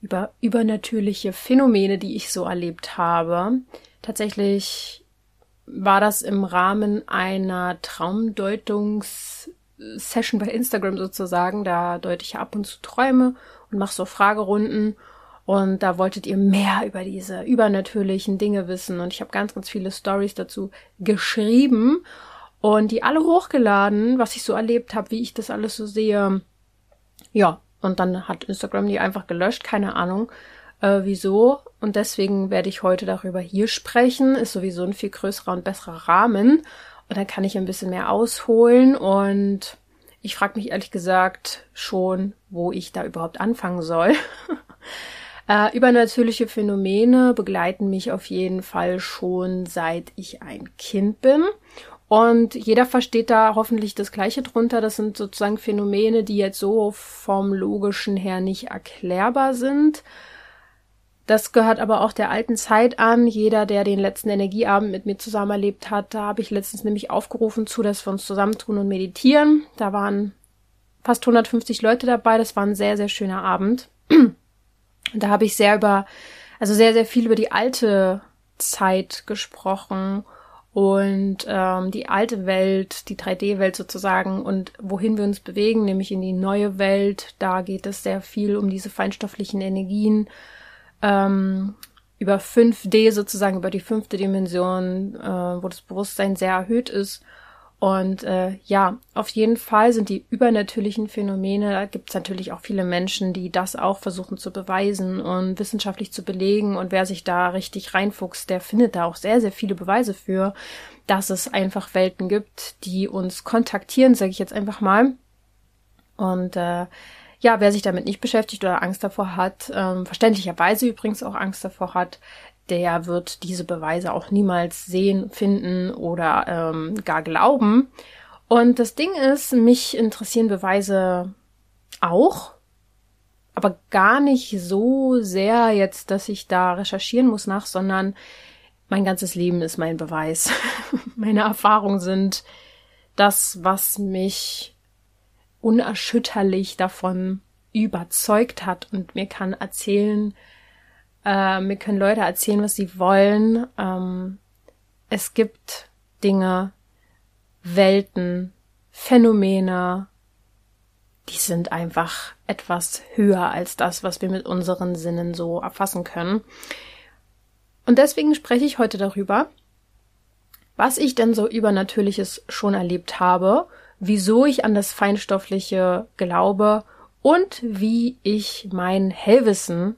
über übernatürliche Phänomene, die ich so erlebt habe. Tatsächlich war das im Rahmen einer Traumdeutungssession bei Instagram sozusagen. Da deute ich ab und zu Träume und mache so Fragerunden. Und da wolltet ihr mehr über diese übernatürlichen Dinge wissen. Und ich habe ganz, ganz viele Stories dazu geschrieben und die alle hochgeladen, was ich so erlebt habe, wie ich das alles so sehe. Ja, und dann hat Instagram die einfach gelöscht, keine Ahnung äh, wieso. Und deswegen werde ich heute darüber hier sprechen. Ist sowieso ein viel größerer und besserer Rahmen. Und dann kann ich ein bisschen mehr ausholen. Und ich frage mich ehrlich gesagt schon, wo ich da überhaupt anfangen soll. äh, übernatürliche Phänomene begleiten mich auf jeden Fall schon seit ich ein Kind bin. Und jeder versteht da hoffentlich das Gleiche drunter. Das sind sozusagen Phänomene, die jetzt so vom logischen her nicht erklärbar sind. Das gehört aber auch der alten Zeit an. Jeder, der den letzten Energieabend mit mir zusammen erlebt hat, da habe ich letztens nämlich aufgerufen zu, dass wir uns zusammentun und meditieren. Da waren fast 150 Leute dabei. Das war ein sehr, sehr schöner Abend. Und da habe ich sehr über, also sehr, sehr viel über die alte Zeit gesprochen und ähm, die alte Welt, die 3D-Welt sozusagen und wohin wir uns bewegen, nämlich in die neue Welt. Da geht es sehr viel um diese feinstofflichen Energien, ähm, über 5D sozusagen, über die fünfte Dimension, äh, wo das Bewusstsein sehr erhöht ist und äh, ja, auf jeden Fall sind die übernatürlichen Phänomene, da gibt es natürlich auch viele Menschen, die das auch versuchen zu beweisen und wissenschaftlich zu belegen. Und wer sich da richtig reinfuchst, der findet da auch sehr, sehr viele Beweise für, dass es einfach Welten gibt, die uns kontaktieren, sage ich jetzt einfach mal. Und äh, ja, wer sich damit nicht beschäftigt oder Angst davor hat, ähm, verständlicherweise übrigens auch Angst davor hat, der wird diese Beweise auch niemals sehen, finden oder ähm, gar glauben. Und das Ding ist, mich interessieren Beweise auch, aber gar nicht so sehr jetzt, dass ich da recherchieren muss nach, sondern mein ganzes Leben ist mein Beweis. Meine Erfahrungen sind das, was mich unerschütterlich davon überzeugt hat und mir kann erzählen, äh, mir können Leute erzählen, was sie wollen. Ähm, es gibt Dinge, Welten, Phänomene, die sind einfach etwas höher als das, was wir mit unseren Sinnen so erfassen können. Und deswegen spreche ich heute darüber, was ich denn so übernatürliches schon erlebt habe, wieso ich an das Feinstoffliche glaube und wie ich mein Hellwissen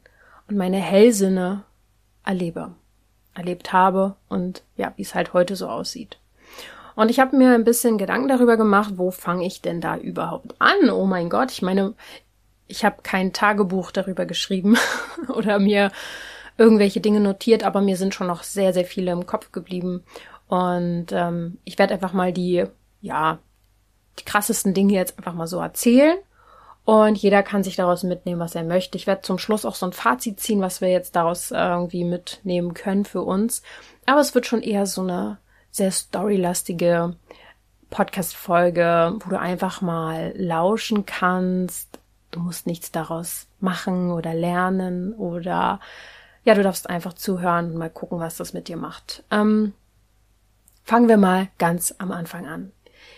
und meine Hellsinne erlebe, erlebt habe und ja, wie es halt heute so aussieht. Und ich habe mir ein bisschen Gedanken darüber gemacht, wo fange ich denn da überhaupt an? Oh mein Gott, ich meine, ich habe kein Tagebuch darüber geschrieben oder mir irgendwelche Dinge notiert, aber mir sind schon noch sehr, sehr viele im Kopf geblieben. Und ähm, ich werde einfach mal die, ja, die krassesten Dinge jetzt einfach mal so erzählen und jeder kann sich daraus mitnehmen, was er möchte. Ich werde zum Schluss auch so ein Fazit ziehen, was wir jetzt daraus irgendwie mitnehmen können für uns. Aber es wird schon eher so eine sehr storylastige Podcast-Folge, wo du einfach mal lauschen kannst. Du musst nichts daraus machen oder lernen oder ja, du darfst einfach zuhören und mal gucken, was das mit dir macht. Ähm, fangen wir mal ganz am Anfang an.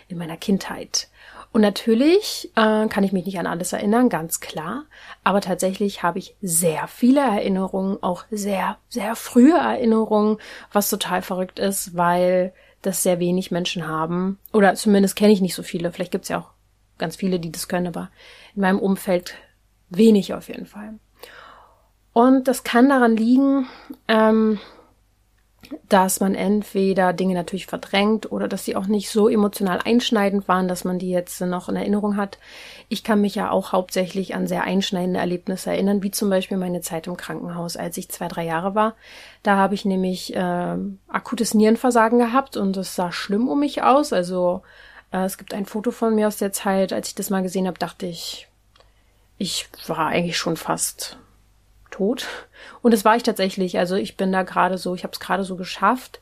In meiner Kindheit. Und natürlich äh, kann ich mich nicht an alles erinnern, ganz klar. Aber tatsächlich habe ich sehr viele Erinnerungen, auch sehr, sehr frühe Erinnerungen, was total verrückt ist, weil das sehr wenig Menschen haben. Oder zumindest kenne ich nicht so viele. Vielleicht gibt es ja auch ganz viele, die das können, aber in meinem Umfeld wenig auf jeden Fall. Und das kann daran liegen, ähm, dass man entweder Dinge natürlich verdrängt oder dass sie auch nicht so emotional einschneidend waren, dass man die jetzt noch in Erinnerung hat. Ich kann mich ja auch hauptsächlich an sehr einschneidende Erlebnisse erinnern, wie zum Beispiel meine Zeit im Krankenhaus, als ich zwei, drei Jahre war. Da habe ich nämlich äh, akutes Nierenversagen gehabt und es sah schlimm um mich aus. Also äh, es gibt ein Foto von mir aus der Zeit, als ich das mal gesehen habe, dachte ich, ich war eigentlich schon fast tot. Und das war ich tatsächlich. Also ich bin da gerade so, ich habe es gerade so geschafft.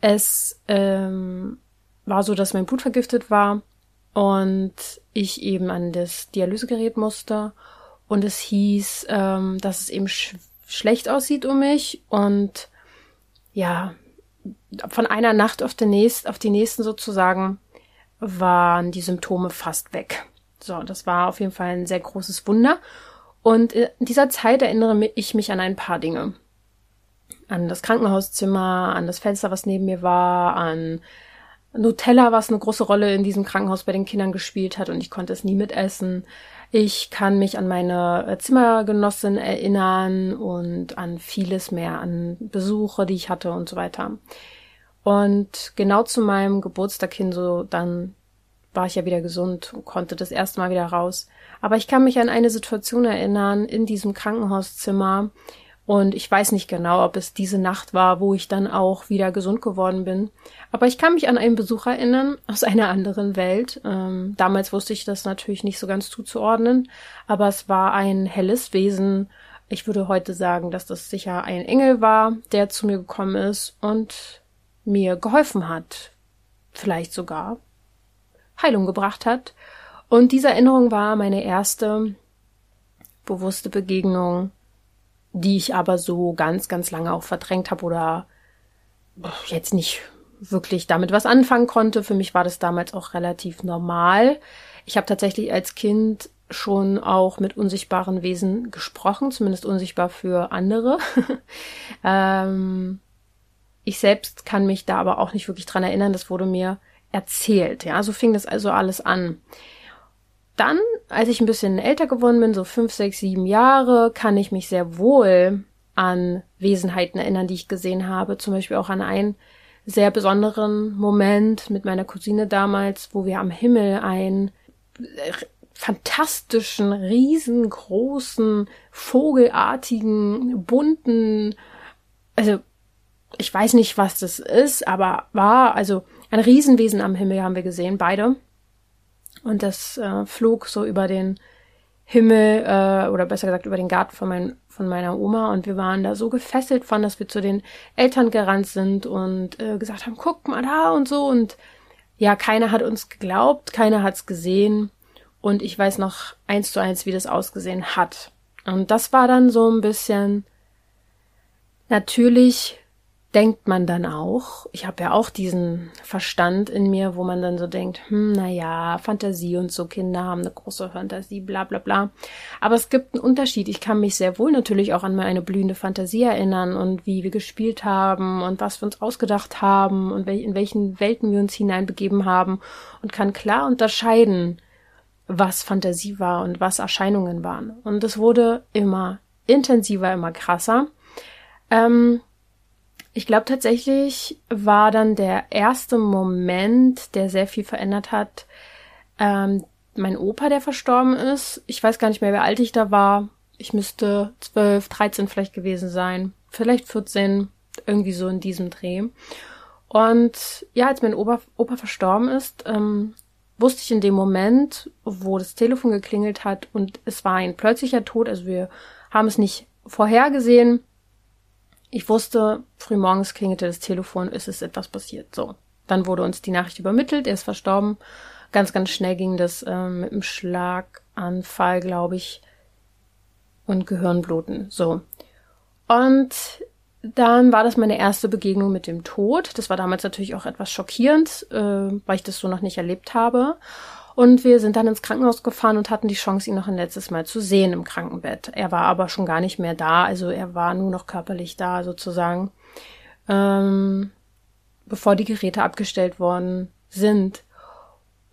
Es ähm, war so, dass mein Blut vergiftet war und ich eben an das Dialysegerät musste. Und es hieß, ähm, dass es eben sch schlecht aussieht um mich. Und ja, von einer Nacht auf, den nächst, auf die nächsten sozusagen waren die Symptome fast weg. So, das war auf jeden Fall ein sehr großes Wunder. Und in dieser Zeit erinnere ich mich an ein paar Dinge. An das Krankenhauszimmer, an das Fenster, was neben mir war, an Nutella, was eine große Rolle in diesem Krankenhaus bei den Kindern gespielt hat und ich konnte es nie mitessen. Ich kann mich an meine äh, Zimmergenossin erinnern und an vieles mehr, an Besuche, die ich hatte und so weiter. Und genau zu meinem Geburtstag hin, so dann war ich ja wieder gesund und konnte das erste Mal wieder raus. Aber ich kann mich an eine Situation erinnern in diesem Krankenhauszimmer und ich weiß nicht genau, ob es diese Nacht war, wo ich dann auch wieder gesund geworden bin. Aber ich kann mich an einen Besuch erinnern aus einer anderen Welt. Ähm, damals wusste ich das natürlich nicht so ganz zuzuordnen, aber es war ein helles Wesen. Ich würde heute sagen, dass das sicher ein Engel war, der zu mir gekommen ist und mir geholfen hat. Vielleicht sogar Heilung gebracht hat. Und diese Erinnerung war meine erste bewusste Begegnung, die ich aber so ganz, ganz lange auch verdrängt habe oder jetzt nicht wirklich damit was anfangen konnte. Für mich war das damals auch relativ normal. Ich habe tatsächlich als Kind schon auch mit unsichtbaren Wesen gesprochen, zumindest unsichtbar für andere. ähm, ich selbst kann mich da aber auch nicht wirklich dran erinnern. Das wurde mir erzählt. Ja, so fing das also alles an. Dann, als ich ein bisschen älter geworden bin, so fünf, sechs, sieben Jahre, kann ich mich sehr wohl an Wesenheiten erinnern, die ich gesehen habe. Zum Beispiel auch an einen sehr besonderen Moment mit meiner Cousine damals, wo wir am Himmel einen fantastischen, riesengroßen, vogelartigen, bunten, also ich weiß nicht, was das ist, aber war, also ein Riesenwesen am Himmel haben wir gesehen, beide. Und das äh, flog so über den Himmel, äh, oder besser gesagt über den Garten von, mein, von meiner Oma. Und wir waren da so gefesselt von, dass wir zu den Eltern gerannt sind und äh, gesagt haben, guck mal da und so. Und ja, keiner hat uns geglaubt, keiner hat's gesehen. Und ich weiß noch eins zu eins, wie das ausgesehen hat. Und das war dann so ein bisschen natürlich denkt man dann auch, ich habe ja auch diesen Verstand in mir, wo man dann so denkt, hm, na ja, Fantasie und so, Kinder haben eine große Fantasie, bla bla bla. Aber es gibt einen Unterschied. Ich kann mich sehr wohl natürlich auch an meine blühende Fantasie erinnern und wie wir gespielt haben und was wir uns ausgedacht haben und in welchen Welten wir uns hineinbegeben haben und kann klar unterscheiden, was Fantasie war und was Erscheinungen waren. Und es wurde immer intensiver, immer krasser. Ähm, ich glaube tatsächlich war dann der erste Moment, der sehr viel verändert hat, ähm, mein Opa, der verstorben ist. Ich weiß gar nicht mehr, wie alt ich da war. Ich müsste zwölf, dreizehn vielleicht gewesen sein. Vielleicht 14, irgendwie so in diesem Dreh. Und ja, als mein Opa, Opa verstorben ist, ähm, wusste ich in dem Moment, wo das Telefon geklingelt hat und es war ein plötzlicher Tod, also wir haben es nicht vorhergesehen, ich wusste, frühmorgens klingelte das Telefon, ist es etwas passiert. So. Dann wurde uns die Nachricht übermittelt, er ist verstorben. Ganz, ganz schnell ging das ähm, mit einem Schlaganfall, glaube ich, und Gehirnbluten. So. Und dann war das meine erste Begegnung mit dem Tod. Das war damals natürlich auch etwas schockierend, äh, weil ich das so noch nicht erlebt habe. Und wir sind dann ins Krankenhaus gefahren und hatten die Chance, ihn noch ein letztes Mal zu sehen im Krankenbett. Er war aber schon gar nicht mehr da, also er war nur noch körperlich da sozusagen, ähm, bevor die Geräte abgestellt worden sind.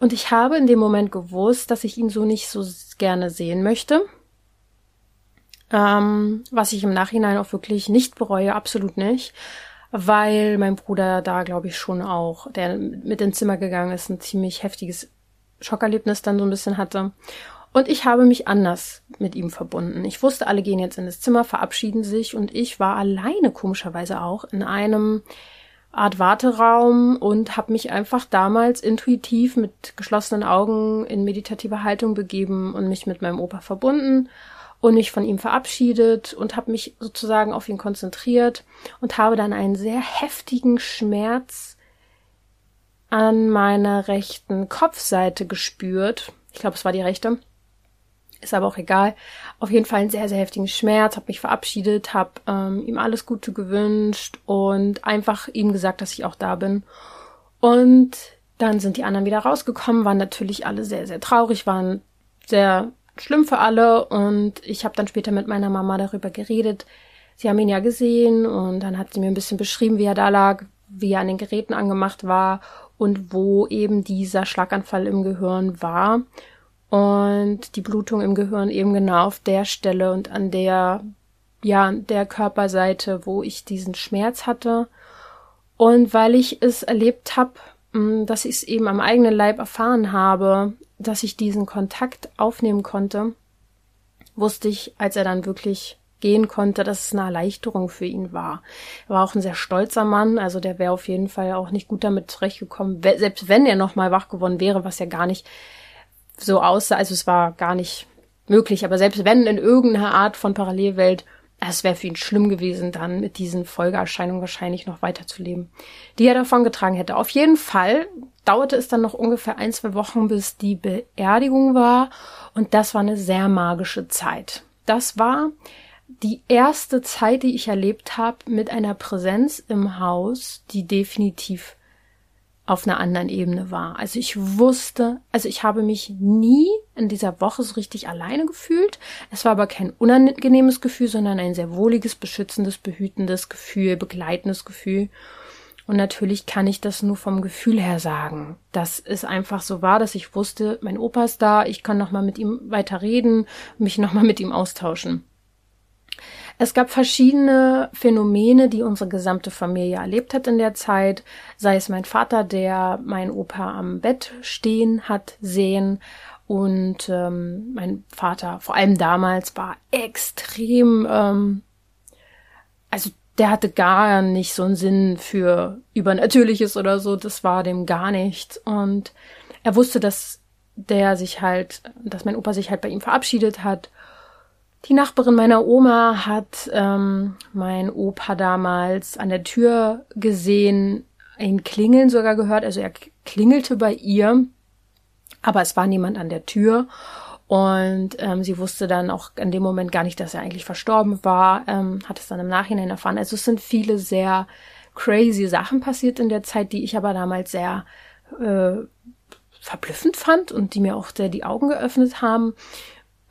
Und ich habe in dem Moment gewusst, dass ich ihn so nicht so gerne sehen möchte. Ähm, was ich im Nachhinein auch wirklich nicht bereue, absolut nicht. weil mein Bruder da, glaube ich, schon auch, der mit ins Zimmer gegangen ist, ein ziemlich heftiges Schockerlebnis dann so ein bisschen hatte. Und ich habe mich anders mit ihm verbunden. Ich wusste, alle gehen jetzt in das Zimmer, verabschieden sich und ich war alleine komischerweise auch in einem Art Warteraum und habe mich einfach damals intuitiv mit geschlossenen Augen in meditative Haltung begeben und mich mit meinem Opa verbunden und mich von ihm verabschiedet und habe mich sozusagen auf ihn konzentriert und habe dann einen sehr heftigen Schmerz an meiner rechten Kopfseite gespürt. Ich glaube, es war die rechte. Ist aber auch egal. Auf jeden Fall einen sehr, sehr heftigen Schmerz, habe mich verabschiedet, habe ähm, ihm alles Gute gewünscht und einfach ihm gesagt, dass ich auch da bin. Und dann sind die anderen wieder rausgekommen, waren natürlich alle sehr, sehr traurig, waren sehr schlimm für alle und ich habe dann später mit meiner Mama darüber geredet. Sie haben ihn ja gesehen und dann hat sie mir ein bisschen beschrieben, wie er da lag, wie er an den Geräten angemacht war und wo eben dieser Schlaganfall im Gehirn war. Und die Blutung im Gehirn eben genau auf der Stelle und an der ja der Körperseite, wo ich diesen Schmerz hatte. Und weil ich es erlebt habe, mm, dass ich es eben am eigenen Leib erfahren habe, dass ich diesen Kontakt aufnehmen konnte, wusste ich, als er dann wirklich gehen konnte, dass es eine Erleichterung für ihn war. Er war auch ein sehr stolzer Mann, also der wäre auf jeden Fall auch nicht gut damit zurechtgekommen, selbst wenn er nochmal wach geworden wäre, was ja gar nicht so aussah, also es war gar nicht möglich, aber selbst wenn in irgendeiner Art von Parallelwelt, es wäre für ihn schlimm gewesen, dann mit diesen Folgeerscheinungen wahrscheinlich noch weiterzuleben, die er davon getragen hätte. Auf jeden Fall dauerte es dann noch ungefähr ein, zwei Wochen, bis die Beerdigung war und das war eine sehr magische Zeit. Das war die erste Zeit, die ich erlebt habe mit einer Präsenz im Haus, die definitiv auf einer anderen Ebene war. Also ich wusste, also ich habe mich nie in dieser Woche so richtig alleine gefühlt. Es war aber kein unangenehmes Gefühl, sondern ein sehr wohliges, beschützendes, behütendes Gefühl, begleitendes Gefühl. Und natürlich kann ich das nur vom Gefühl her sagen, dass es einfach so war, dass ich wusste, mein Opa ist da, ich kann nochmal mit ihm weiter reden, mich nochmal mit ihm austauschen. Es gab verschiedene Phänomene, die unsere gesamte Familie erlebt hat in der Zeit, sei es mein Vater, der mein Opa am Bett stehen hat sehen. Und ähm, mein Vater, vor allem damals, war extrem, ähm, also der hatte gar nicht so einen Sinn für Übernatürliches oder so, das war dem gar nicht. Und er wusste, dass der sich halt, dass mein Opa sich halt bei ihm verabschiedet hat die Nachbarin meiner Oma hat ähm, mein Opa damals an der Tür gesehen, ihn klingeln sogar gehört. Also er klingelte bei ihr, aber es war niemand an der Tür. Und ähm, sie wusste dann auch in dem Moment gar nicht, dass er eigentlich verstorben war, ähm, hat es dann im Nachhinein erfahren. Also es sind viele sehr crazy Sachen passiert in der Zeit, die ich aber damals sehr äh, verblüffend fand und die mir auch sehr die Augen geöffnet haben.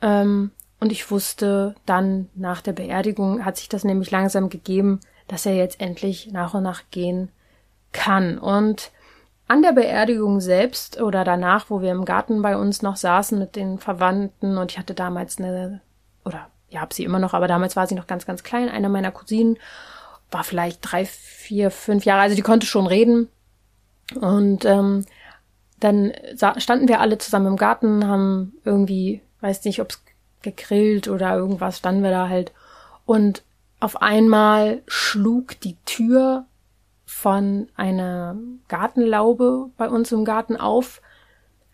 Ähm, und ich wusste dann nach der Beerdigung hat sich das nämlich langsam gegeben, dass er jetzt endlich nach und nach gehen kann. Und an der Beerdigung selbst oder danach, wo wir im Garten bei uns noch saßen mit den Verwandten und ich hatte damals eine, oder ja, hab sie immer noch, aber damals war sie noch ganz, ganz klein. Eine meiner Cousinen war vielleicht drei, vier, fünf Jahre, also die konnte schon reden. Und ähm, dann standen wir alle zusammen im Garten, haben irgendwie, weiß nicht, ob es gegrillt oder irgendwas, standen wir da halt. Und auf einmal schlug die Tür von einer Gartenlaube bei uns im Garten auf,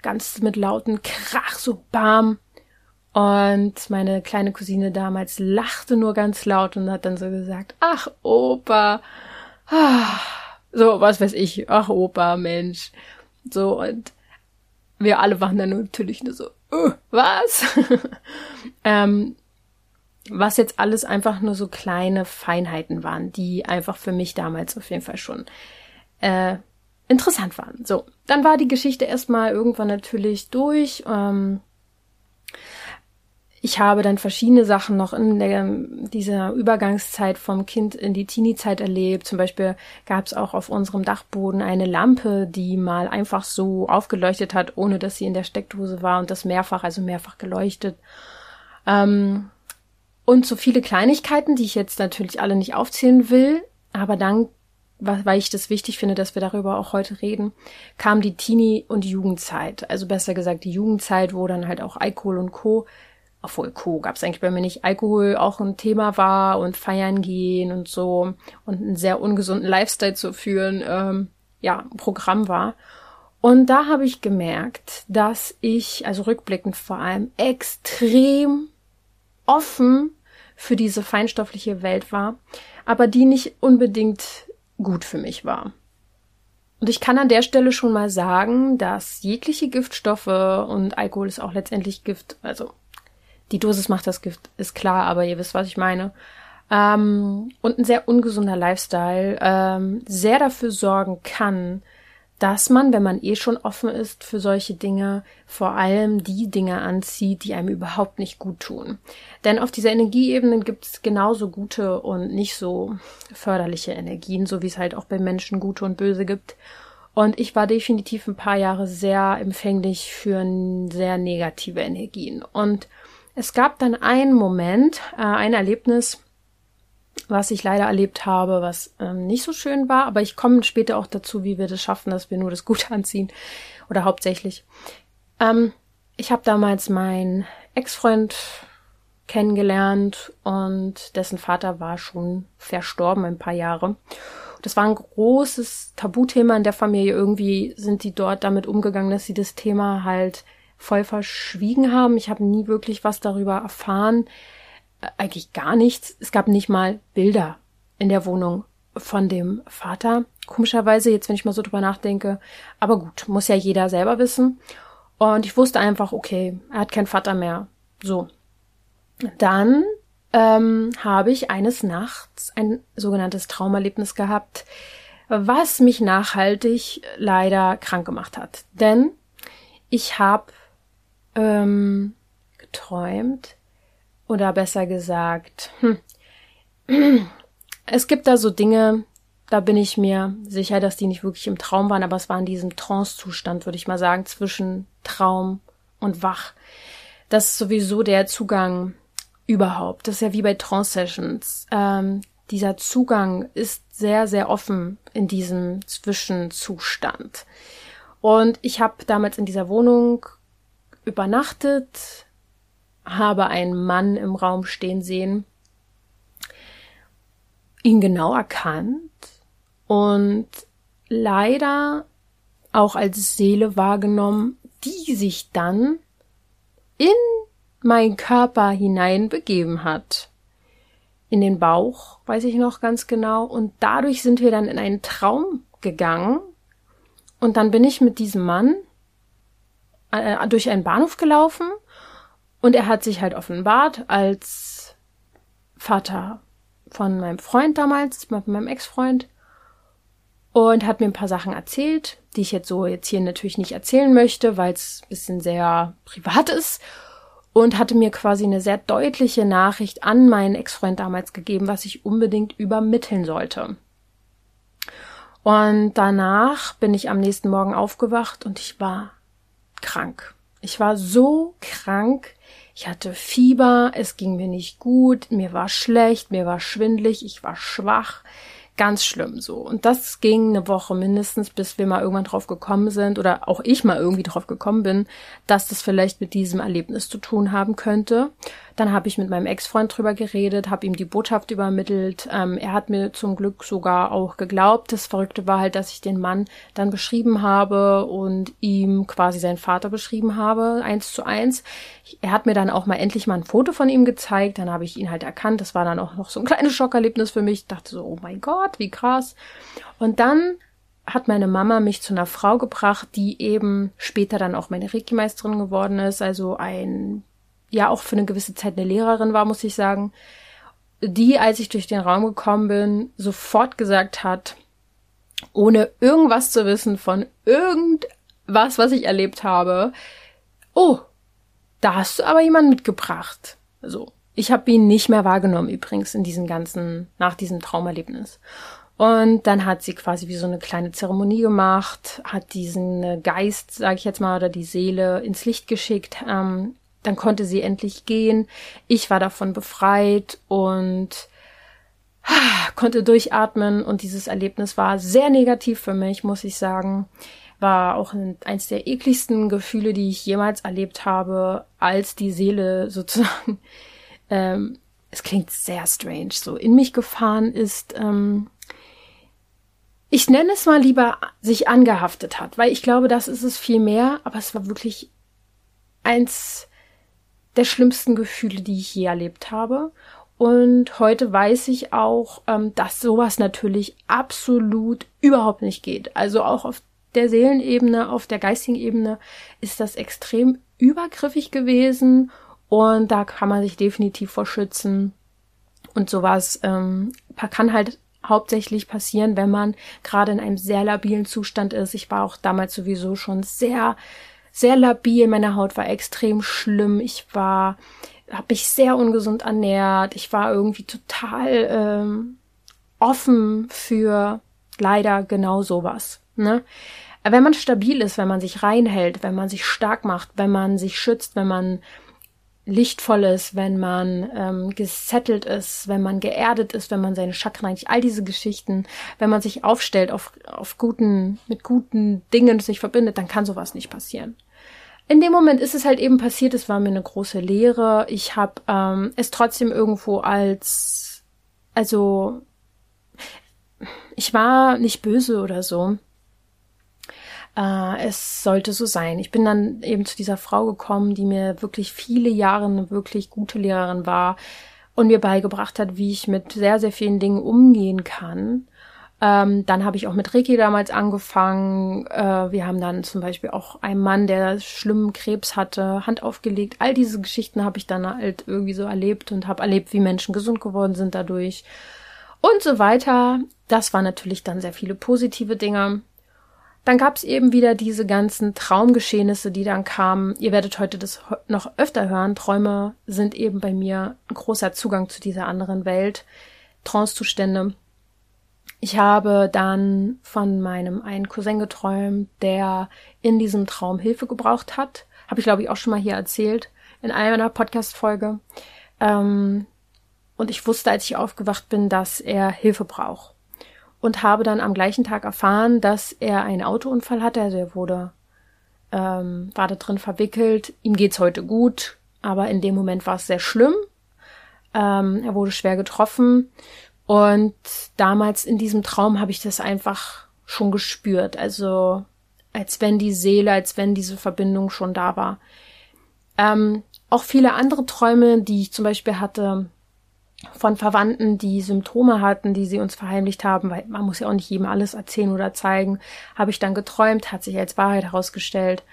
ganz mit lauten Krach, so bam. Und meine kleine Cousine damals lachte nur ganz laut und hat dann so gesagt, ach Opa, so was weiß ich, ach Opa, Mensch. So und wir alle waren dann natürlich nur so, uh, was? ähm, was jetzt alles einfach nur so kleine Feinheiten waren, die einfach für mich damals auf jeden Fall schon äh, interessant waren. So, dann war die Geschichte erstmal irgendwann natürlich durch. Ähm, ich habe dann verschiedene Sachen noch in der, dieser Übergangszeit vom Kind in die Teenie-Zeit erlebt. Zum Beispiel gab es auch auf unserem Dachboden eine Lampe, die mal einfach so aufgeleuchtet hat, ohne dass sie in der Steckdose war und das mehrfach, also mehrfach geleuchtet. Ähm, und so viele Kleinigkeiten, die ich jetzt natürlich alle nicht aufzählen will. Aber dann weil ich das wichtig finde, dass wir darüber auch heute reden, kam die Teenie- und Jugendzeit. Also besser gesagt die Jugendzeit, wo dann halt auch Alkohol und Co. Obwohl Co. gab es eigentlich bei mir nicht. Alkohol auch ein Thema war und feiern gehen und so und einen sehr ungesunden Lifestyle zu führen, ähm, ja, Programm war. Und da habe ich gemerkt, dass ich, also rückblickend vor allem, extrem offen für diese feinstoffliche Welt war, aber die nicht unbedingt gut für mich war. Und ich kann an der Stelle schon mal sagen, dass jegliche Giftstoffe und Alkohol ist auch letztendlich Gift, also die Dosis macht das Gift, ist klar, aber ihr wisst, was ich meine. Ähm, und ein sehr ungesunder Lifestyle ähm, sehr dafür sorgen kann, dass man, wenn man eh schon offen ist für solche Dinge, vor allem die Dinge anzieht, die einem überhaupt nicht gut tun. Denn auf dieser Energieebene gibt es genauso gute und nicht so förderliche Energien, so wie es halt auch bei Menschen gute und böse gibt. Und ich war definitiv ein paar Jahre sehr empfänglich für sehr negative Energien. Und es gab dann einen Moment, äh, ein Erlebnis, was ich leider erlebt habe, was ähm, nicht so schön war, aber ich komme später auch dazu, wie wir das schaffen, dass wir nur das Gute anziehen oder hauptsächlich. Ähm, ich habe damals meinen Ex-Freund kennengelernt und dessen Vater war schon verstorben ein paar Jahre. Das war ein großes Tabuthema in der Familie. Irgendwie sind die dort damit umgegangen, dass sie das Thema halt voll verschwiegen haben. Ich habe nie wirklich was darüber erfahren eigentlich gar nichts. Es gab nicht mal Bilder in der Wohnung von dem Vater. Komischerweise, jetzt wenn ich mal so drüber nachdenke. Aber gut, muss ja jeder selber wissen. Und ich wusste einfach, okay, er hat keinen Vater mehr. So. Dann ähm, habe ich eines Nachts ein sogenanntes Traumerlebnis gehabt, was mich nachhaltig leider krank gemacht hat. Denn ich habe ähm, geträumt, oder besser gesagt, hm, es gibt da so Dinge, da bin ich mir sicher, dass die nicht wirklich im Traum waren, aber es war in diesem Trance-Zustand, würde ich mal sagen, zwischen Traum und Wach. Das ist sowieso der Zugang überhaupt. Das ist ja wie bei Trance-Sessions. Ähm, dieser Zugang ist sehr, sehr offen in diesem Zwischenzustand. Und ich habe damals in dieser Wohnung übernachtet, habe einen Mann im Raum stehen sehen, ihn genau erkannt und leider auch als Seele wahrgenommen, die sich dann in meinen Körper hinein begeben hat. In den Bauch, weiß ich noch ganz genau. Und dadurch sind wir dann in einen Traum gegangen. Und dann bin ich mit diesem Mann äh, durch einen Bahnhof gelaufen und er hat sich halt offenbart als Vater von meinem Freund damals, von meinem Ex-Freund. Und hat mir ein paar Sachen erzählt, die ich jetzt so jetzt hier natürlich nicht erzählen möchte, weil es ein bisschen sehr privat ist. Und hatte mir quasi eine sehr deutliche Nachricht an meinen Ex-Freund damals gegeben, was ich unbedingt übermitteln sollte. Und danach bin ich am nächsten Morgen aufgewacht und ich war krank. Ich war so krank, ich hatte Fieber, es ging mir nicht gut, mir war schlecht, mir war schwindlig, ich war schwach. Ganz schlimm so. Und das ging eine Woche mindestens, bis wir mal irgendwann drauf gekommen sind oder auch ich mal irgendwie drauf gekommen bin, dass das vielleicht mit diesem Erlebnis zu tun haben könnte. Dann habe ich mit meinem Ex-Freund drüber geredet, habe ihm die Botschaft übermittelt. Ähm, er hat mir zum Glück sogar auch geglaubt. Das Verrückte war halt, dass ich den Mann dann beschrieben habe und ihm quasi seinen Vater beschrieben habe, eins zu eins. Er hat mir dann auch mal endlich mal ein Foto von ihm gezeigt. Dann habe ich ihn halt erkannt. Das war dann auch noch so ein kleines Schockerlebnis für mich. Ich dachte so, oh mein Gott, wie krass. Und dann hat meine Mama mich zu einer Frau gebracht, die eben später dann auch meine Reiki-Meisterin geworden ist, also ein ja auch für eine gewisse Zeit eine Lehrerin war, muss ich sagen, die, als ich durch den Raum gekommen bin, sofort gesagt hat, ohne irgendwas zu wissen von irgendwas, was ich erlebt habe, oh, da hast du aber jemanden mitgebracht. So. Ich habe ihn nicht mehr wahrgenommen übrigens in diesem ganzen, nach diesem Traumerlebnis. Und dann hat sie quasi wie so eine kleine Zeremonie gemacht, hat diesen Geist, sage ich jetzt mal, oder die Seele ins Licht geschickt, ähm, dann konnte sie endlich gehen. Ich war davon befreit und konnte durchatmen und dieses Erlebnis war sehr negativ für mich, muss ich sagen. War auch eins der ekligsten Gefühle, die ich jemals erlebt habe, als die Seele sozusagen, ähm, es klingt sehr strange, so in mich gefahren ist. Ähm, ich nenne es mal lieber, sich angehaftet hat, weil ich glaube, das ist es viel mehr, aber es war wirklich eins der schlimmsten Gefühle, die ich je erlebt habe. Und heute weiß ich auch, ähm, dass sowas natürlich absolut überhaupt nicht geht. Also auch auf der Seelenebene, auf der geistigen Ebene ist das extrem übergriffig gewesen und da kann man sich definitiv vor schützen. Und sowas ähm, kann halt hauptsächlich passieren, wenn man gerade in einem sehr labilen Zustand ist. Ich war auch damals sowieso schon sehr, sehr labil. Meine Haut war extrem schlimm. Ich war habe mich sehr ungesund ernährt. Ich war irgendwie total ähm, offen für leider genau sowas. Ne? Wenn man stabil ist, wenn man sich reinhält, wenn man sich stark macht, wenn man sich schützt, wenn man lichtvoll ist, wenn man ähm, gesettelt ist, wenn man geerdet ist, wenn man seine Chakren eigentlich, all diese Geschichten, wenn man sich aufstellt auf, auf guten, mit guten Dingen sich verbindet, dann kann sowas nicht passieren in dem Moment ist es halt eben passiert, es war mir eine große Lehre. Ich habe ähm, es trotzdem irgendwo als, also ich war nicht böse oder so. Äh, es sollte so sein. Ich bin dann eben zu dieser Frau gekommen, die mir wirklich viele Jahre eine wirklich gute Lehrerin war und mir beigebracht hat, wie ich mit sehr, sehr vielen Dingen umgehen kann. Ähm, dann habe ich auch mit Ricky damals angefangen. Äh, wir haben dann zum Beispiel auch einen Mann, der schlimmen Krebs hatte, Hand aufgelegt. All diese Geschichten habe ich dann halt irgendwie so erlebt und habe erlebt, wie Menschen gesund geworden sind dadurch und so weiter. Das waren natürlich dann sehr viele positive Dinge. Dann gab es eben wieder diese ganzen Traumgeschehnisse, die dann kamen. Ihr werdet heute das noch öfter hören. Träume sind eben bei mir ein großer Zugang zu dieser anderen Welt. Trancezustände. Ich habe dann von meinem einen Cousin geträumt, der in diesem Traum Hilfe gebraucht hat. Habe ich, glaube ich, auch schon mal hier erzählt in einer Podcast-Folge. Ähm, und ich wusste, als ich aufgewacht bin, dass er Hilfe braucht. Und habe dann am gleichen Tag erfahren, dass er einen Autounfall hatte. Also er wurde, ähm, war da drin verwickelt. Ihm geht's heute gut, aber in dem Moment war es sehr schlimm. Ähm, er wurde schwer getroffen und damals in diesem Traum habe ich das einfach schon gespürt. Also als wenn die Seele, als wenn diese Verbindung schon da war. Ähm, auch viele andere Träume, die ich zum Beispiel hatte von Verwandten, die Symptome hatten, die sie uns verheimlicht haben, weil man muss ja auch nicht jedem alles erzählen oder zeigen, habe ich dann geträumt, hat sich als Wahrheit herausgestellt.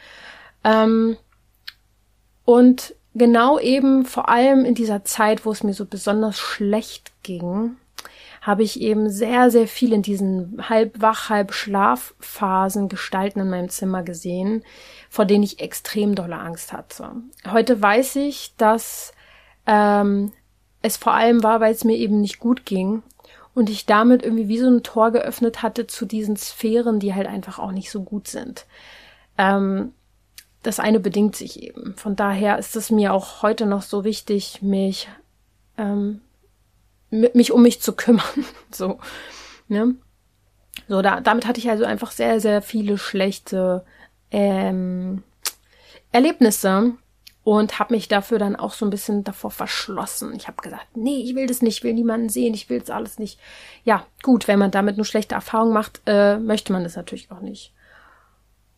Ähm, und genau eben vor allem in dieser Zeit, wo es mir so besonders schlecht ging, habe ich eben sehr, sehr viel in diesen halb wach, halb Schlafphasen Gestalten in meinem Zimmer gesehen, vor denen ich extrem dolle Angst hatte. Heute weiß ich, dass ähm, es vor allem war, weil es mir eben nicht gut ging und ich damit irgendwie wie so ein Tor geöffnet hatte zu diesen Sphären, die halt einfach auch nicht so gut sind. Ähm, das eine bedingt sich eben. Von daher ist es mir auch heute noch so wichtig, mich ähm, mich um mich zu kümmern. so, ne? So, da, damit hatte ich also einfach sehr, sehr viele schlechte ähm, Erlebnisse und habe mich dafür dann auch so ein bisschen davor verschlossen. Ich habe gesagt, nee, ich will das nicht, ich will niemanden sehen, ich will das alles nicht. Ja, gut, wenn man damit nur schlechte Erfahrungen macht, äh, möchte man das natürlich auch nicht.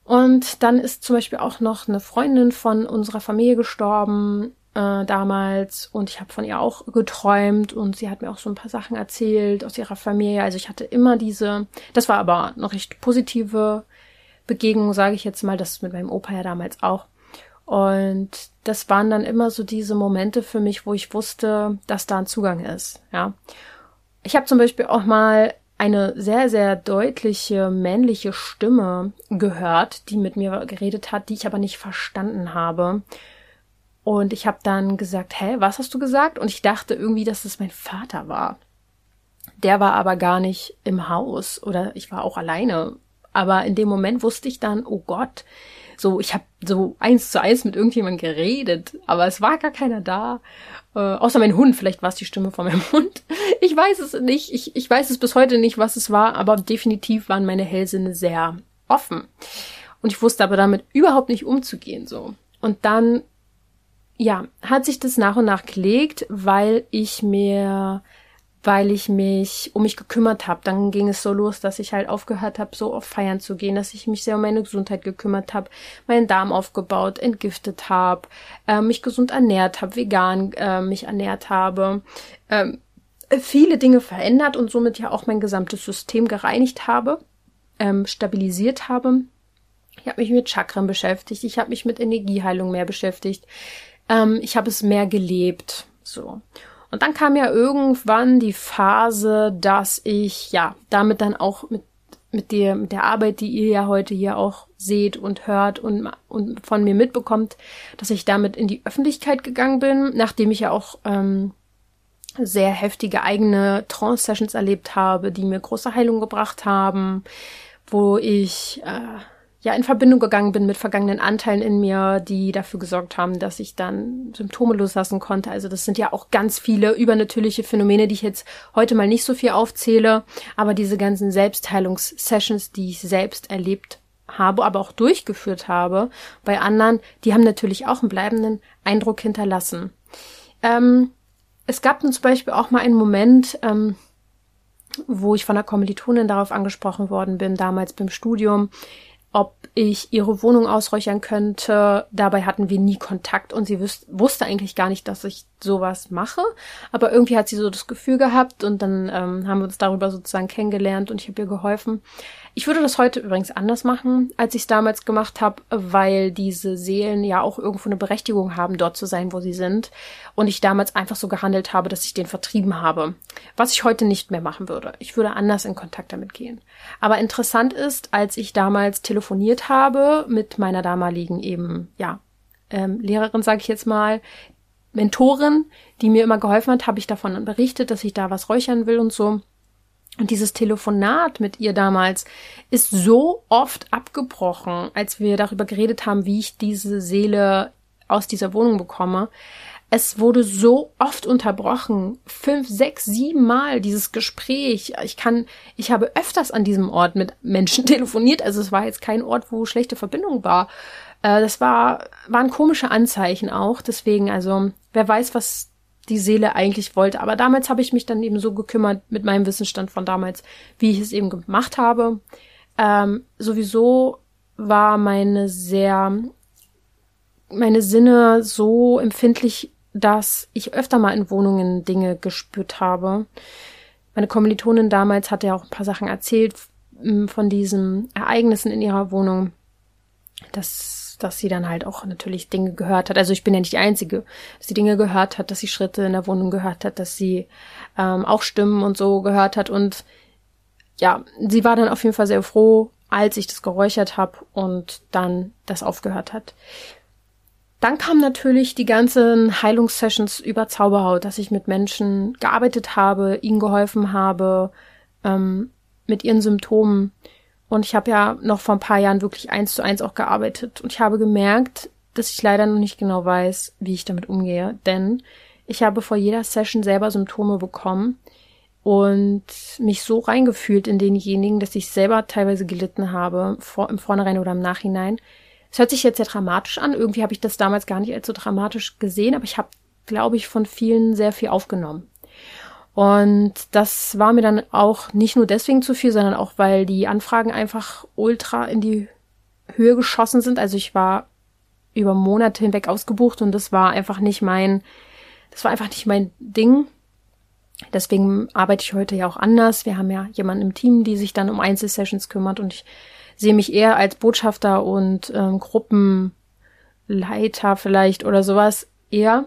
Und dann ist zum Beispiel auch noch eine Freundin von unserer Familie gestorben äh, damals und ich habe von ihr auch geträumt und sie hat mir auch so ein paar Sachen erzählt aus ihrer Familie. Also ich hatte immer diese, das war aber eine recht positive Begegnung, sage ich jetzt mal, das mit meinem Opa ja damals auch. Und das waren dann immer so diese Momente für mich, wo ich wusste, dass da ein Zugang ist. Ja, ich habe zum Beispiel auch mal eine sehr, sehr deutliche männliche Stimme gehört, die mit mir geredet hat, die ich aber nicht verstanden habe. Und ich habe dann gesagt, hä, was hast du gesagt? Und ich dachte irgendwie, dass es mein Vater war. Der war aber gar nicht im Haus oder ich war auch alleine. Aber in dem Moment wusste ich dann, oh Gott, So, ich habe so eins zu eins mit irgendjemandem geredet, aber es war gar keiner da. Äh, außer mein Hund, vielleicht war es die Stimme von meinem Hund. Ich weiß es nicht. Ich, ich weiß es bis heute nicht, was es war, aber definitiv waren meine Hellsinne sehr offen. Und ich wusste aber damit überhaupt nicht umzugehen, so. Und dann, ja, hat sich das nach und nach gelegt, weil ich mir weil ich mich um mich gekümmert habe. Dann ging es so los, dass ich halt aufgehört habe, so oft feiern zu gehen, dass ich mich sehr um meine Gesundheit gekümmert habe, meinen Darm aufgebaut, entgiftet habe, äh, mich gesund ernährt habe, vegan äh, mich ernährt habe, äh, viele Dinge verändert und somit ja auch mein gesamtes System gereinigt habe, ähm, stabilisiert habe. Ich habe mich mit Chakren beschäftigt, ich habe mich mit Energieheilung mehr beschäftigt, ähm, ich habe es mehr gelebt, so. Und dann kam ja irgendwann die Phase, dass ich ja damit dann auch mit mit der mit der Arbeit, die ihr ja heute hier auch seht und hört und und von mir mitbekommt, dass ich damit in die Öffentlichkeit gegangen bin, nachdem ich ja auch ähm, sehr heftige eigene Trance-Sessions erlebt habe, die mir große Heilung gebracht haben, wo ich äh, ja in Verbindung gegangen bin mit vergangenen Anteilen in mir, die dafür gesorgt haben, dass ich dann Symptome loslassen konnte. Also das sind ja auch ganz viele übernatürliche Phänomene, die ich jetzt heute mal nicht so viel aufzähle, aber diese ganzen Selbstheilungssessions, die ich selbst erlebt habe, aber auch durchgeführt habe bei anderen, die haben natürlich auch einen bleibenden Eindruck hinterlassen. Ähm, es gab nun zum Beispiel auch mal einen Moment, ähm, wo ich von einer Kommilitonin darauf angesprochen worden bin, damals beim Studium, ob ich ihre Wohnung ausräuchern könnte. Dabei hatten wir nie Kontakt und sie wusste eigentlich gar nicht, dass ich sowas mache. Aber irgendwie hat sie so das Gefühl gehabt und dann ähm, haben wir uns darüber sozusagen kennengelernt und ich habe ihr geholfen. Ich würde das heute übrigens anders machen, als ich es damals gemacht habe, weil diese Seelen ja auch irgendwo eine Berechtigung haben, dort zu sein, wo sie sind. Und ich damals einfach so gehandelt habe, dass ich den vertrieben habe. Was ich heute nicht mehr machen würde. Ich würde anders in Kontakt damit gehen. Aber interessant ist, als ich damals telefoniert habe mit meiner damaligen eben, ja, ähm, Lehrerin, sage ich jetzt mal, Mentorin, die mir immer geholfen hat, habe ich davon berichtet, dass ich da was räuchern will und so. Und dieses Telefonat mit ihr damals ist so oft abgebrochen, als wir darüber geredet haben, wie ich diese Seele aus dieser Wohnung bekomme. Es wurde so oft unterbrochen. Fünf, sechs, sieben Mal dieses Gespräch. Ich kann, ich habe öfters an diesem Ort mit Menschen telefoniert. Also es war jetzt kein Ort, wo schlechte Verbindung war. Äh, das war, waren komische Anzeichen auch. Deswegen, also, wer weiß, was die Seele eigentlich wollte. Aber damals habe ich mich dann eben so gekümmert mit meinem Wissensstand von damals, wie ich es eben gemacht habe. Ähm, sowieso war meine sehr, meine Sinne so empfindlich, dass ich öfter mal in Wohnungen Dinge gespürt habe. Meine Kommilitonin damals hatte ja auch ein paar Sachen erzählt von diesen Ereignissen in ihrer Wohnung. Das dass sie dann halt auch natürlich Dinge gehört hat. Also ich bin ja nicht die Einzige, dass sie Dinge gehört hat, dass sie Schritte in der Wohnung gehört hat, dass sie ähm, auch Stimmen und so gehört hat. Und ja, sie war dann auf jeden Fall sehr froh, als ich das geräuchert habe und dann das aufgehört hat. Dann kamen natürlich die ganzen Heilungssessions über Zauberhaut, dass ich mit Menschen gearbeitet habe, ihnen geholfen habe, ähm, mit ihren Symptomen. Und ich habe ja noch vor ein paar Jahren wirklich eins zu eins auch gearbeitet. Und ich habe gemerkt, dass ich leider noch nicht genau weiß, wie ich damit umgehe. Denn ich habe vor jeder Session selber Symptome bekommen und mich so reingefühlt in denjenigen, dass ich selber teilweise gelitten habe, vor, im Vornherein oder im Nachhinein. Es hört sich jetzt sehr dramatisch an. Irgendwie habe ich das damals gar nicht als so dramatisch gesehen, aber ich habe, glaube ich, von vielen sehr viel aufgenommen. Und das war mir dann auch nicht nur deswegen zu viel, sondern auch, weil die Anfragen einfach ultra in die Höhe geschossen sind. Also ich war über Monate hinweg ausgebucht und das war einfach nicht mein, das war einfach nicht mein Ding. Deswegen arbeite ich heute ja auch anders. Wir haben ja jemanden im Team, die sich dann um Einzelsessions kümmert und ich sehe mich eher als Botschafter und ähm, Gruppenleiter vielleicht oder sowas eher.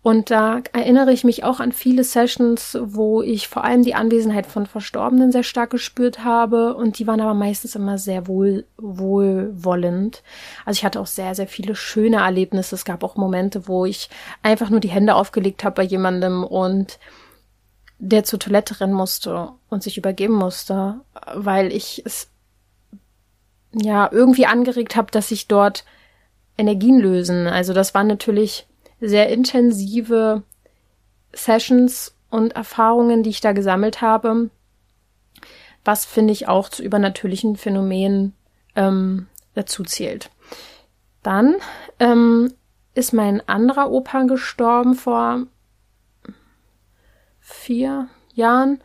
Und da erinnere ich mich auch an viele Sessions, wo ich vor allem die Anwesenheit von Verstorbenen sehr stark gespürt habe. Und die waren aber meistens immer sehr wohl, wohlwollend. Also ich hatte auch sehr, sehr viele schöne Erlebnisse. Es gab auch Momente, wo ich einfach nur die Hände aufgelegt habe bei jemandem und der zur Toilette rennen musste und sich übergeben musste, weil ich es ja irgendwie angeregt habe, dass sich dort Energien lösen. Also das waren natürlich sehr intensive Sessions und Erfahrungen, die ich da gesammelt habe, was finde ich auch zu übernatürlichen Phänomenen ähm, dazu zählt. Dann ähm, ist mein anderer Opa gestorben vor vier Jahren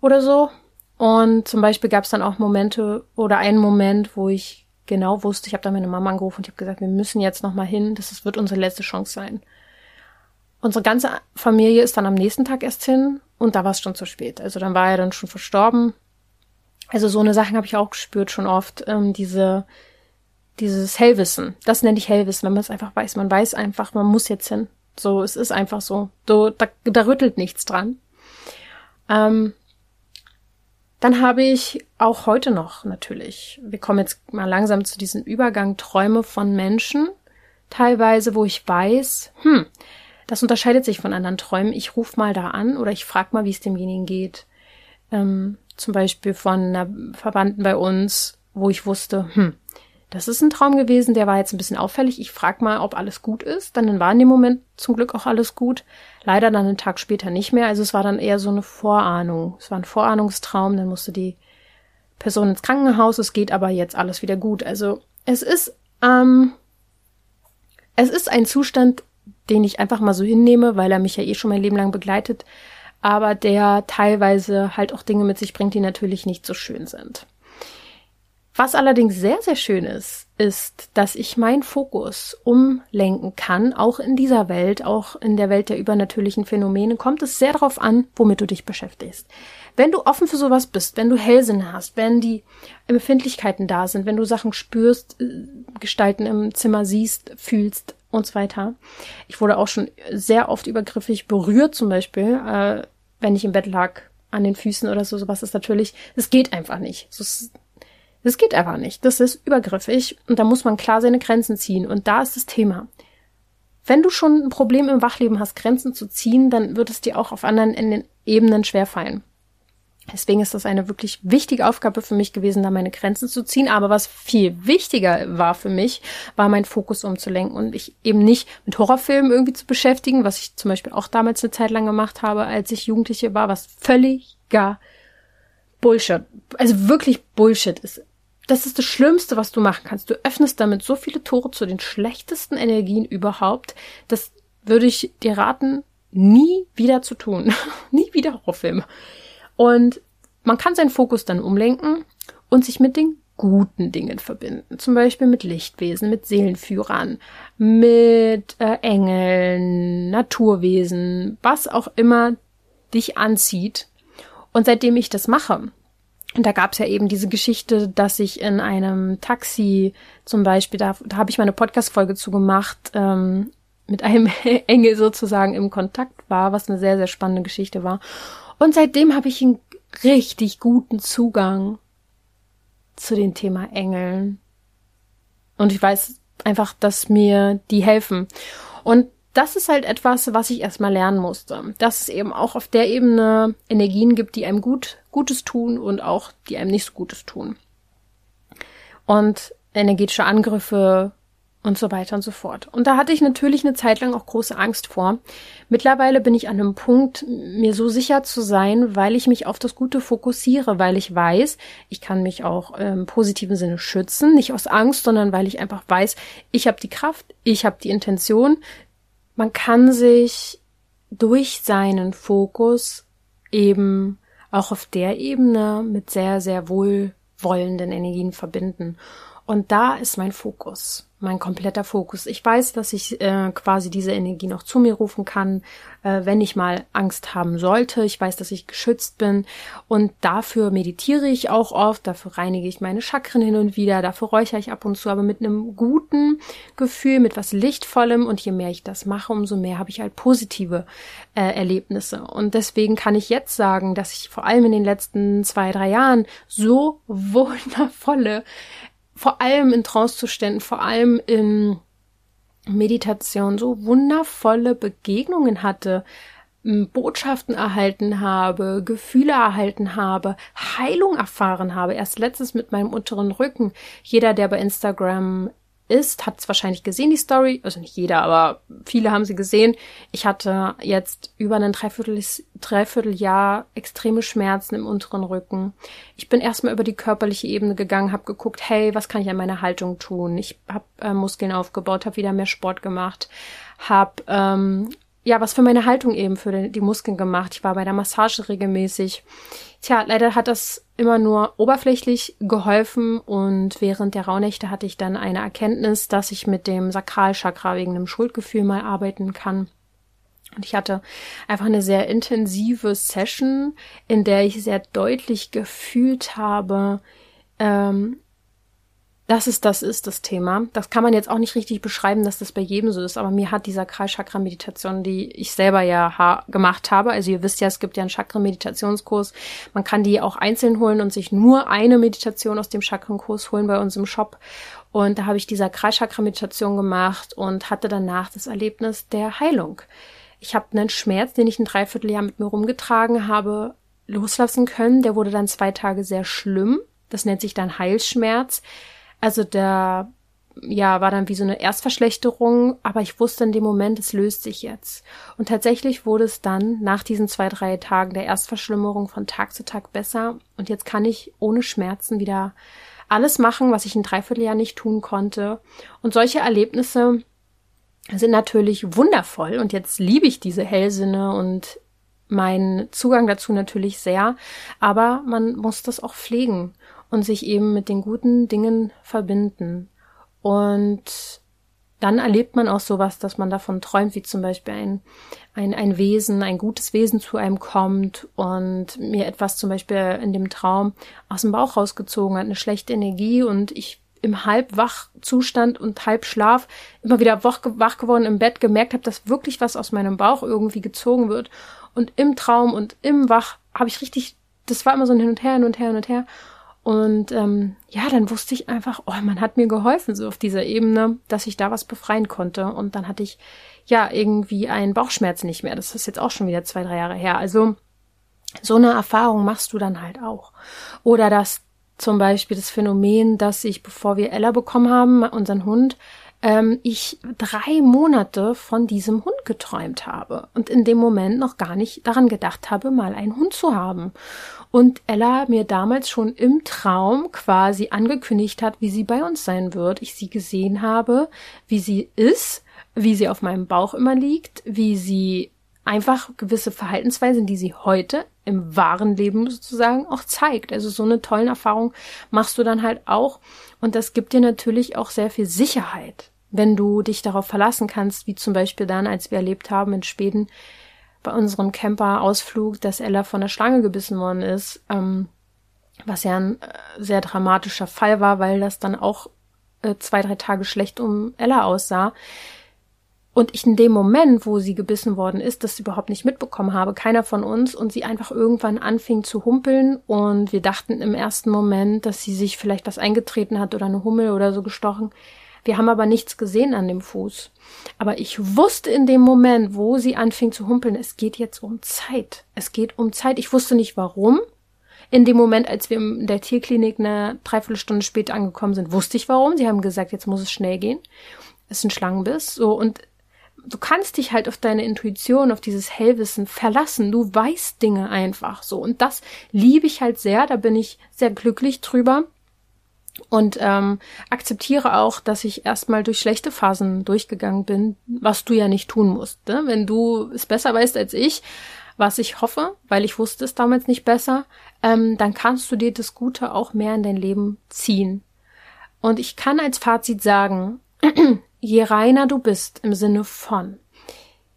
oder so. Und zum Beispiel gab es dann auch Momente oder einen Moment, wo ich genau wusste, ich habe da meine Mama angerufen und ich habe gesagt, wir müssen jetzt noch mal hin, das wird unsere letzte Chance sein. Unsere ganze Familie ist dann am nächsten Tag erst hin und da war es schon zu spät. Also dann war er dann schon verstorben. Also so eine Sachen habe ich auch gespürt schon oft, ähm, diese dieses Hellwissen. Das nenne ich Hellwissen, wenn man es einfach weiß. Man weiß einfach, man muss jetzt hin. So, es ist einfach so. so da, da rüttelt nichts dran. Ähm, dann habe ich auch heute noch natürlich, wir kommen jetzt mal langsam zu diesem Übergang Träume von Menschen, teilweise, wo ich weiß, hm, das unterscheidet sich von anderen Träumen. Ich rufe mal da an oder ich frage mal, wie es demjenigen geht. Ähm, zum Beispiel von einer Verwandten bei uns, wo ich wusste, hm, das ist ein Traum gewesen, der war jetzt ein bisschen auffällig. Ich frage mal, ob alles gut ist. Dann war in dem Moment zum Glück auch alles gut. Leider dann einen Tag später nicht mehr. Also es war dann eher so eine Vorahnung. Es war ein Vorahnungstraum. Dann musste die Person ins Krankenhaus. Es geht aber jetzt alles wieder gut. Also es ist, ähm, es ist ein Zustand, den ich einfach mal so hinnehme, weil er mich ja eh schon mein Leben lang begleitet, aber der teilweise halt auch Dinge mit sich bringt, die natürlich nicht so schön sind. Was allerdings sehr, sehr schön ist, ist, dass ich meinen Fokus umlenken kann, auch in dieser Welt, auch in der Welt der übernatürlichen Phänomene, kommt es sehr darauf an, womit du dich beschäftigst. Wenn du offen für sowas bist, wenn du Hellsinn hast, wenn die Empfindlichkeiten da sind, wenn du Sachen spürst, äh, Gestalten im Zimmer siehst, fühlst und so weiter. Ich wurde auch schon sehr oft übergriffig berührt, zum Beispiel, äh, wenn ich im Bett lag, an den Füßen oder so, sowas ist natürlich, es geht einfach nicht. Es das geht einfach nicht. Das ist übergriffig und da muss man klar seine Grenzen ziehen. Und da ist das Thema. Wenn du schon ein Problem im Wachleben hast, Grenzen zu ziehen, dann wird es dir auch auf anderen Ebenen schwerfallen. Deswegen ist das eine wirklich wichtige Aufgabe für mich gewesen, da meine Grenzen zu ziehen. Aber was viel wichtiger war für mich, war mein Fokus umzulenken und ich eben nicht mit Horrorfilmen irgendwie zu beschäftigen, was ich zum Beispiel auch damals eine Zeit lang gemacht habe, als ich Jugendliche war, was völlig gar Bullshit, also wirklich Bullshit ist. Das ist das Schlimmste, was du machen kannst. Du öffnest damit so viele Tore zu den schlechtesten Energien überhaupt. Das würde ich dir raten, nie wieder zu tun. nie wieder Horrorfilme. Und man kann seinen Fokus dann umlenken und sich mit den guten Dingen verbinden. Zum Beispiel mit Lichtwesen, mit Seelenführern, mit äh, Engeln, Naturwesen, was auch immer dich anzieht. Und seitdem ich das mache, und da gab es ja eben diese Geschichte, dass ich in einem Taxi zum Beispiel, da, da habe ich meine Podcast-Folge zugemacht, ähm, mit einem Engel sozusagen im Kontakt war, was eine sehr, sehr spannende Geschichte war. Und seitdem habe ich einen richtig guten Zugang zu dem Thema Engeln. Und ich weiß einfach, dass mir die helfen. Und das ist halt etwas, was ich erstmal lernen musste. Dass es eben auch auf der Ebene Energien gibt, die einem gut, Gutes tun und auch die einem nicht so Gutes tun. Und energetische Angriffe und so weiter und so fort. Und da hatte ich natürlich eine Zeit lang auch große Angst vor. Mittlerweile bin ich an einem Punkt, mir so sicher zu sein, weil ich mich auf das Gute fokussiere, weil ich weiß, ich kann mich auch im positiven Sinne schützen, nicht aus Angst, sondern weil ich einfach weiß, ich habe die Kraft, ich habe die Intention, man kann sich durch seinen Fokus eben auch auf der Ebene mit sehr, sehr wohlwollenden Energien verbinden. Und da ist mein Fokus mein kompletter Fokus. Ich weiß, dass ich äh, quasi diese Energie noch zu mir rufen kann, äh, wenn ich mal Angst haben sollte. Ich weiß, dass ich geschützt bin und dafür meditiere ich auch oft, dafür reinige ich meine Chakren hin und wieder, dafür räuchere ich ab und zu, aber mit einem guten Gefühl, mit was Lichtvollem und je mehr ich das mache, umso mehr habe ich halt positive äh, Erlebnisse. Und deswegen kann ich jetzt sagen, dass ich vor allem in den letzten zwei, drei Jahren so wundervolle vor allem in Trancezuständen, vor allem in Meditation so wundervolle Begegnungen hatte Botschaften erhalten habe, Gefühle erhalten habe, Heilung erfahren habe. Erst letztens mit meinem unteren Rücken. Jeder, der bei Instagram ist, hat es wahrscheinlich gesehen, die Story. Also nicht jeder, aber viele haben sie gesehen. Ich hatte jetzt über ein Dreiviertel, Dreivierteljahr extreme Schmerzen im unteren Rücken. Ich bin erstmal über die körperliche Ebene gegangen, habe geguckt, hey, was kann ich an meiner Haltung tun? Ich habe äh, Muskeln aufgebaut, habe wieder mehr Sport gemacht, habe ähm, ja, was für meine Haltung eben für die Muskeln gemacht. Ich war bei der Massage regelmäßig. Tja, leider hat das immer nur oberflächlich geholfen und während der Rauhnächte hatte ich dann eine Erkenntnis, dass ich mit dem Sakralchakra wegen einem Schuldgefühl mal arbeiten kann. Und ich hatte einfach eine sehr intensive Session, in der ich sehr deutlich gefühlt habe, ähm, dass es das ist, das Thema. Das kann man jetzt auch nicht richtig beschreiben, dass das bei jedem so ist, aber mir hat dieser Kreis-Chakra-Meditation, die ich selber ja ha gemacht habe, also ihr wisst ja, es gibt ja einen Chakra-Meditationskurs, man kann die auch einzeln holen und sich nur eine Meditation aus dem Chakrenkurs holen bei uns im Shop. Und da habe ich dieser Kreis-Chakra-Meditation gemacht und hatte danach das Erlebnis der Heilung. Ich habe einen Schmerz, den ich ein Dreivierteljahr mit mir rumgetragen habe, loslassen können. Der wurde dann zwei Tage sehr schlimm. Das nennt sich dann Heilschmerz. Also der ja, war dann wie so eine Erstverschlechterung, aber ich wusste in dem Moment, es löst sich jetzt. Und tatsächlich wurde es dann nach diesen zwei, drei Tagen der Erstverschlimmerung von Tag zu Tag besser. Und jetzt kann ich ohne Schmerzen wieder alles machen, was ich ein Dreivierteljahr nicht tun konnte. Und solche Erlebnisse sind natürlich wundervoll. Und jetzt liebe ich diese Hellsinne und meinen Zugang dazu natürlich sehr. Aber man muss das auch pflegen und sich eben mit den guten Dingen verbinden. Und dann erlebt man auch sowas, dass man davon träumt, wie zum Beispiel ein, ein, ein Wesen, ein gutes Wesen zu einem kommt und mir etwas zum Beispiel in dem Traum aus dem Bauch rausgezogen hat, eine schlechte Energie und ich im Halbwachzustand und Halbschlaf immer wieder wach, wach geworden im Bett gemerkt habe, dass wirklich was aus meinem Bauch irgendwie gezogen wird. Und im Traum und im Wach habe ich richtig, das war immer so ein Hin und Her, hin und her, hin und her. Und ähm, ja, dann wusste ich einfach, oh, man hat mir geholfen, so auf dieser Ebene, dass ich da was befreien konnte. Und dann hatte ich ja irgendwie einen Bauchschmerz nicht mehr. Das ist jetzt auch schon wieder zwei, drei Jahre her. Also so eine Erfahrung machst du dann halt auch. Oder das zum Beispiel das Phänomen, dass ich, bevor wir Ella bekommen haben, unseren Hund, ähm, ich drei Monate von diesem Hund geträumt habe und in dem Moment noch gar nicht daran gedacht habe, mal einen Hund zu haben und Ella mir damals schon im Traum quasi angekündigt hat, wie sie bei uns sein wird. Ich sie gesehen habe, wie sie ist, wie sie auf meinem Bauch immer liegt, wie sie einfach gewisse Verhaltensweisen, die sie heute im wahren Leben sozusagen auch zeigt. Also so eine tollen Erfahrung machst du dann halt auch und das gibt dir natürlich auch sehr viel Sicherheit, wenn du dich darauf verlassen kannst, wie zum Beispiel dann, als wir erlebt haben in Schweden, bei unserem Camper-Ausflug, dass Ella von der Schlange gebissen worden ist, ähm, was ja ein äh, sehr dramatischer Fall war, weil das dann auch äh, zwei, drei Tage schlecht um Ella aussah. Und ich in dem Moment, wo sie gebissen worden ist, das überhaupt nicht mitbekommen habe, keiner von uns, und sie einfach irgendwann anfing zu humpeln und wir dachten im ersten Moment, dass sie sich vielleicht was eingetreten hat oder eine Hummel oder so gestochen. Wir haben aber nichts gesehen an dem Fuß. Aber ich wusste in dem Moment, wo sie anfing zu humpeln, es geht jetzt um Zeit. Es geht um Zeit. Ich wusste nicht warum. In dem Moment, als wir in der Tierklinik eine Dreiviertelstunde später angekommen sind, wusste ich warum. Sie haben gesagt, jetzt muss es schnell gehen. Es ist ein Schlangenbiss. So, und du kannst dich halt auf deine Intuition, auf dieses Hellwissen verlassen. Du weißt Dinge einfach so. Und das liebe ich halt sehr. Da bin ich sehr glücklich drüber und ähm, akzeptiere auch, dass ich erstmal durch schlechte Phasen durchgegangen bin, was du ja nicht tun musst. Ne? Wenn du es besser weißt als ich, was ich hoffe, weil ich wusste es damals nicht besser, ähm, dann kannst du dir das Gute auch mehr in dein Leben ziehen. Und ich kann als Fazit sagen, je reiner du bist im Sinne von,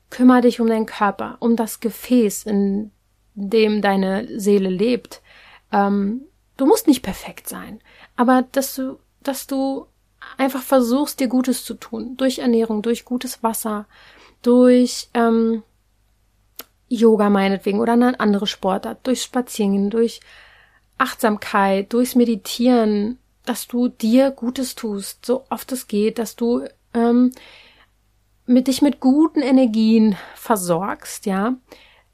kümmere dich um deinen Körper, um das Gefäß, in dem deine Seele lebt. Ähm, du musst nicht perfekt sein aber dass du, dass du einfach versuchst, dir Gutes zu tun. Durch Ernährung, durch gutes Wasser, durch ähm, Yoga meinetwegen oder eine andere Sportart, durch Spazieren, durch Achtsamkeit, durchs Meditieren, dass du dir Gutes tust, so oft es geht, dass du ähm, mit dich mit guten Energien versorgst, ja,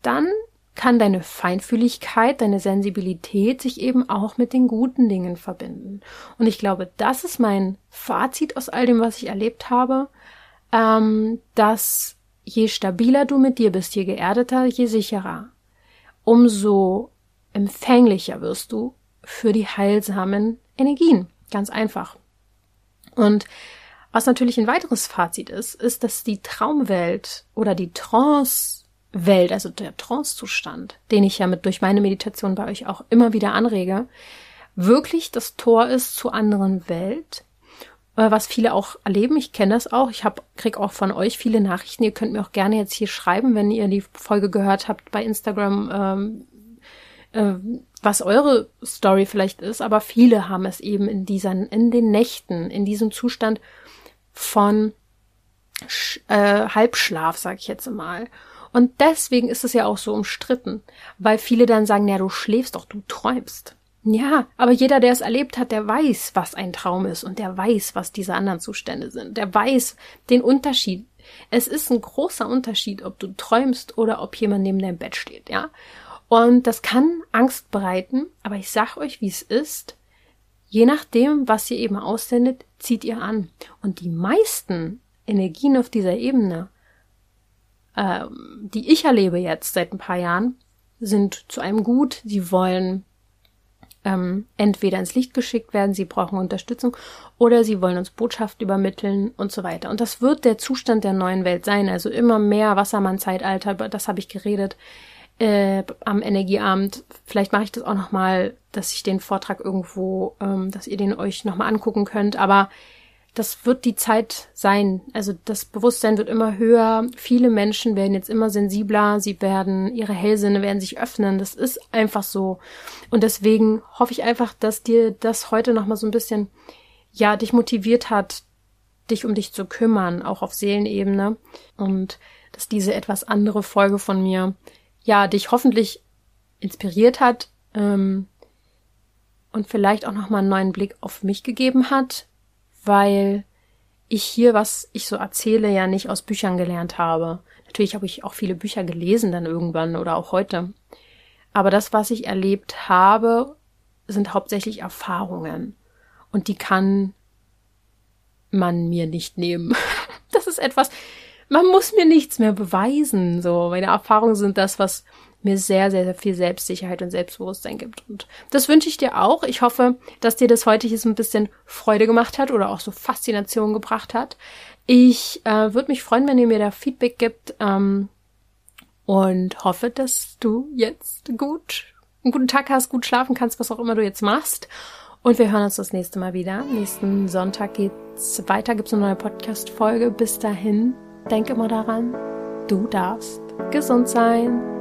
dann kann deine Feinfühligkeit, deine Sensibilität sich eben auch mit den guten Dingen verbinden. Und ich glaube, das ist mein Fazit aus all dem, was ich erlebt habe, ähm, dass je stabiler du mit dir bist, je geerdeter, je sicherer, umso empfänglicher wirst du für die heilsamen Energien. Ganz einfach. Und was natürlich ein weiteres Fazit ist, ist, dass die Traumwelt oder die Trance-Welt, also der Trance-Zustand, den ich ja mit durch meine Meditation bei euch auch immer wieder anrege, wirklich das Tor ist zu anderen Welt, äh, was viele auch erleben. Ich kenne das auch. Ich hab, krieg auch von euch viele Nachrichten. Ihr könnt mir auch gerne jetzt hier schreiben, wenn ihr die Folge gehört habt bei Instagram, ähm, äh, was eure Story vielleicht ist. Aber viele haben es eben in diesen, in den Nächten, in diesem Zustand von äh, Halbschlaf, sag ich jetzt mal. Und deswegen ist es ja auch so umstritten, weil viele dann sagen, ja, du schläfst doch, du träumst. Ja, aber jeder, der es erlebt hat, der weiß, was ein Traum ist und der weiß, was diese anderen Zustände sind. Der weiß den Unterschied. Es ist ein großer Unterschied, ob du träumst oder ob jemand neben deinem Bett steht, ja. Und das kann Angst bereiten, aber ich sag euch, wie es ist. Je nachdem, was ihr eben aussendet, zieht ihr an. Und die meisten Energien auf dieser Ebene, äh, die ich erlebe jetzt seit ein paar Jahren, sind zu einem gut. Sie wollen ähm, entweder ins Licht geschickt werden, sie brauchen Unterstützung oder sie wollen uns Botschaft übermitteln und so weiter. Und das wird der Zustand der neuen Welt sein. Also immer mehr Wassermann-Zeitalter, über das habe ich geredet äh, am Energieabend. Vielleicht mache ich das auch nochmal, dass ich den Vortrag irgendwo, ähm, dass ihr den euch nochmal angucken könnt. Aber das wird die Zeit sein. Also das Bewusstsein wird immer höher. Viele Menschen werden jetzt immer sensibler. Sie werden, ihre Hellsinne werden sich öffnen. Das ist einfach so. Und deswegen hoffe ich einfach, dass dir das heute nochmal so ein bisschen, ja, dich motiviert hat, dich um dich zu kümmern, auch auf Seelenebene. Und dass diese etwas andere Folge von mir, ja, dich hoffentlich inspiriert hat, ähm, und vielleicht auch nochmal einen neuen Blick auf mich gegeben hat, weil ich hier, was ich so erzähle, ja nicht aus Büchern gelernt habe. Natürlich habe ich auch viele Bücher gelesen dann irgendwann oder auch heute. Aber das, was ich erlebt habe, sind hauptsächlich Erfahrungen. Und die kann man mir nicht nehmen. Das ist etwas, man muss mir nichts mehr beweisen. So, meine Erfahrungen sind das, was mir sehr, sehr, sehr viel Selbstsicherheit und Selbstbewusstsein gibt. Und das wünsche ich dir auch. Ich hoffe, dass dir das heute hier so ein bisschen Freude gemacht hat oder auch so Faszination gebracht hat. Ich äh, würde mich freuen, wenn ihr mir da Feedback gibt ähm, und hoffe, dass du jetzt gut einen guten Tag hast, gut schlafen kannst, was auch immer du jetzt machst. Und wir hören uns das nächste Mal wieder. Nächsten Sonntag geht's weiter, gibt's eine neue Podcast-Folge. Bis dahin, denk immer daran, du darfst gesund sein.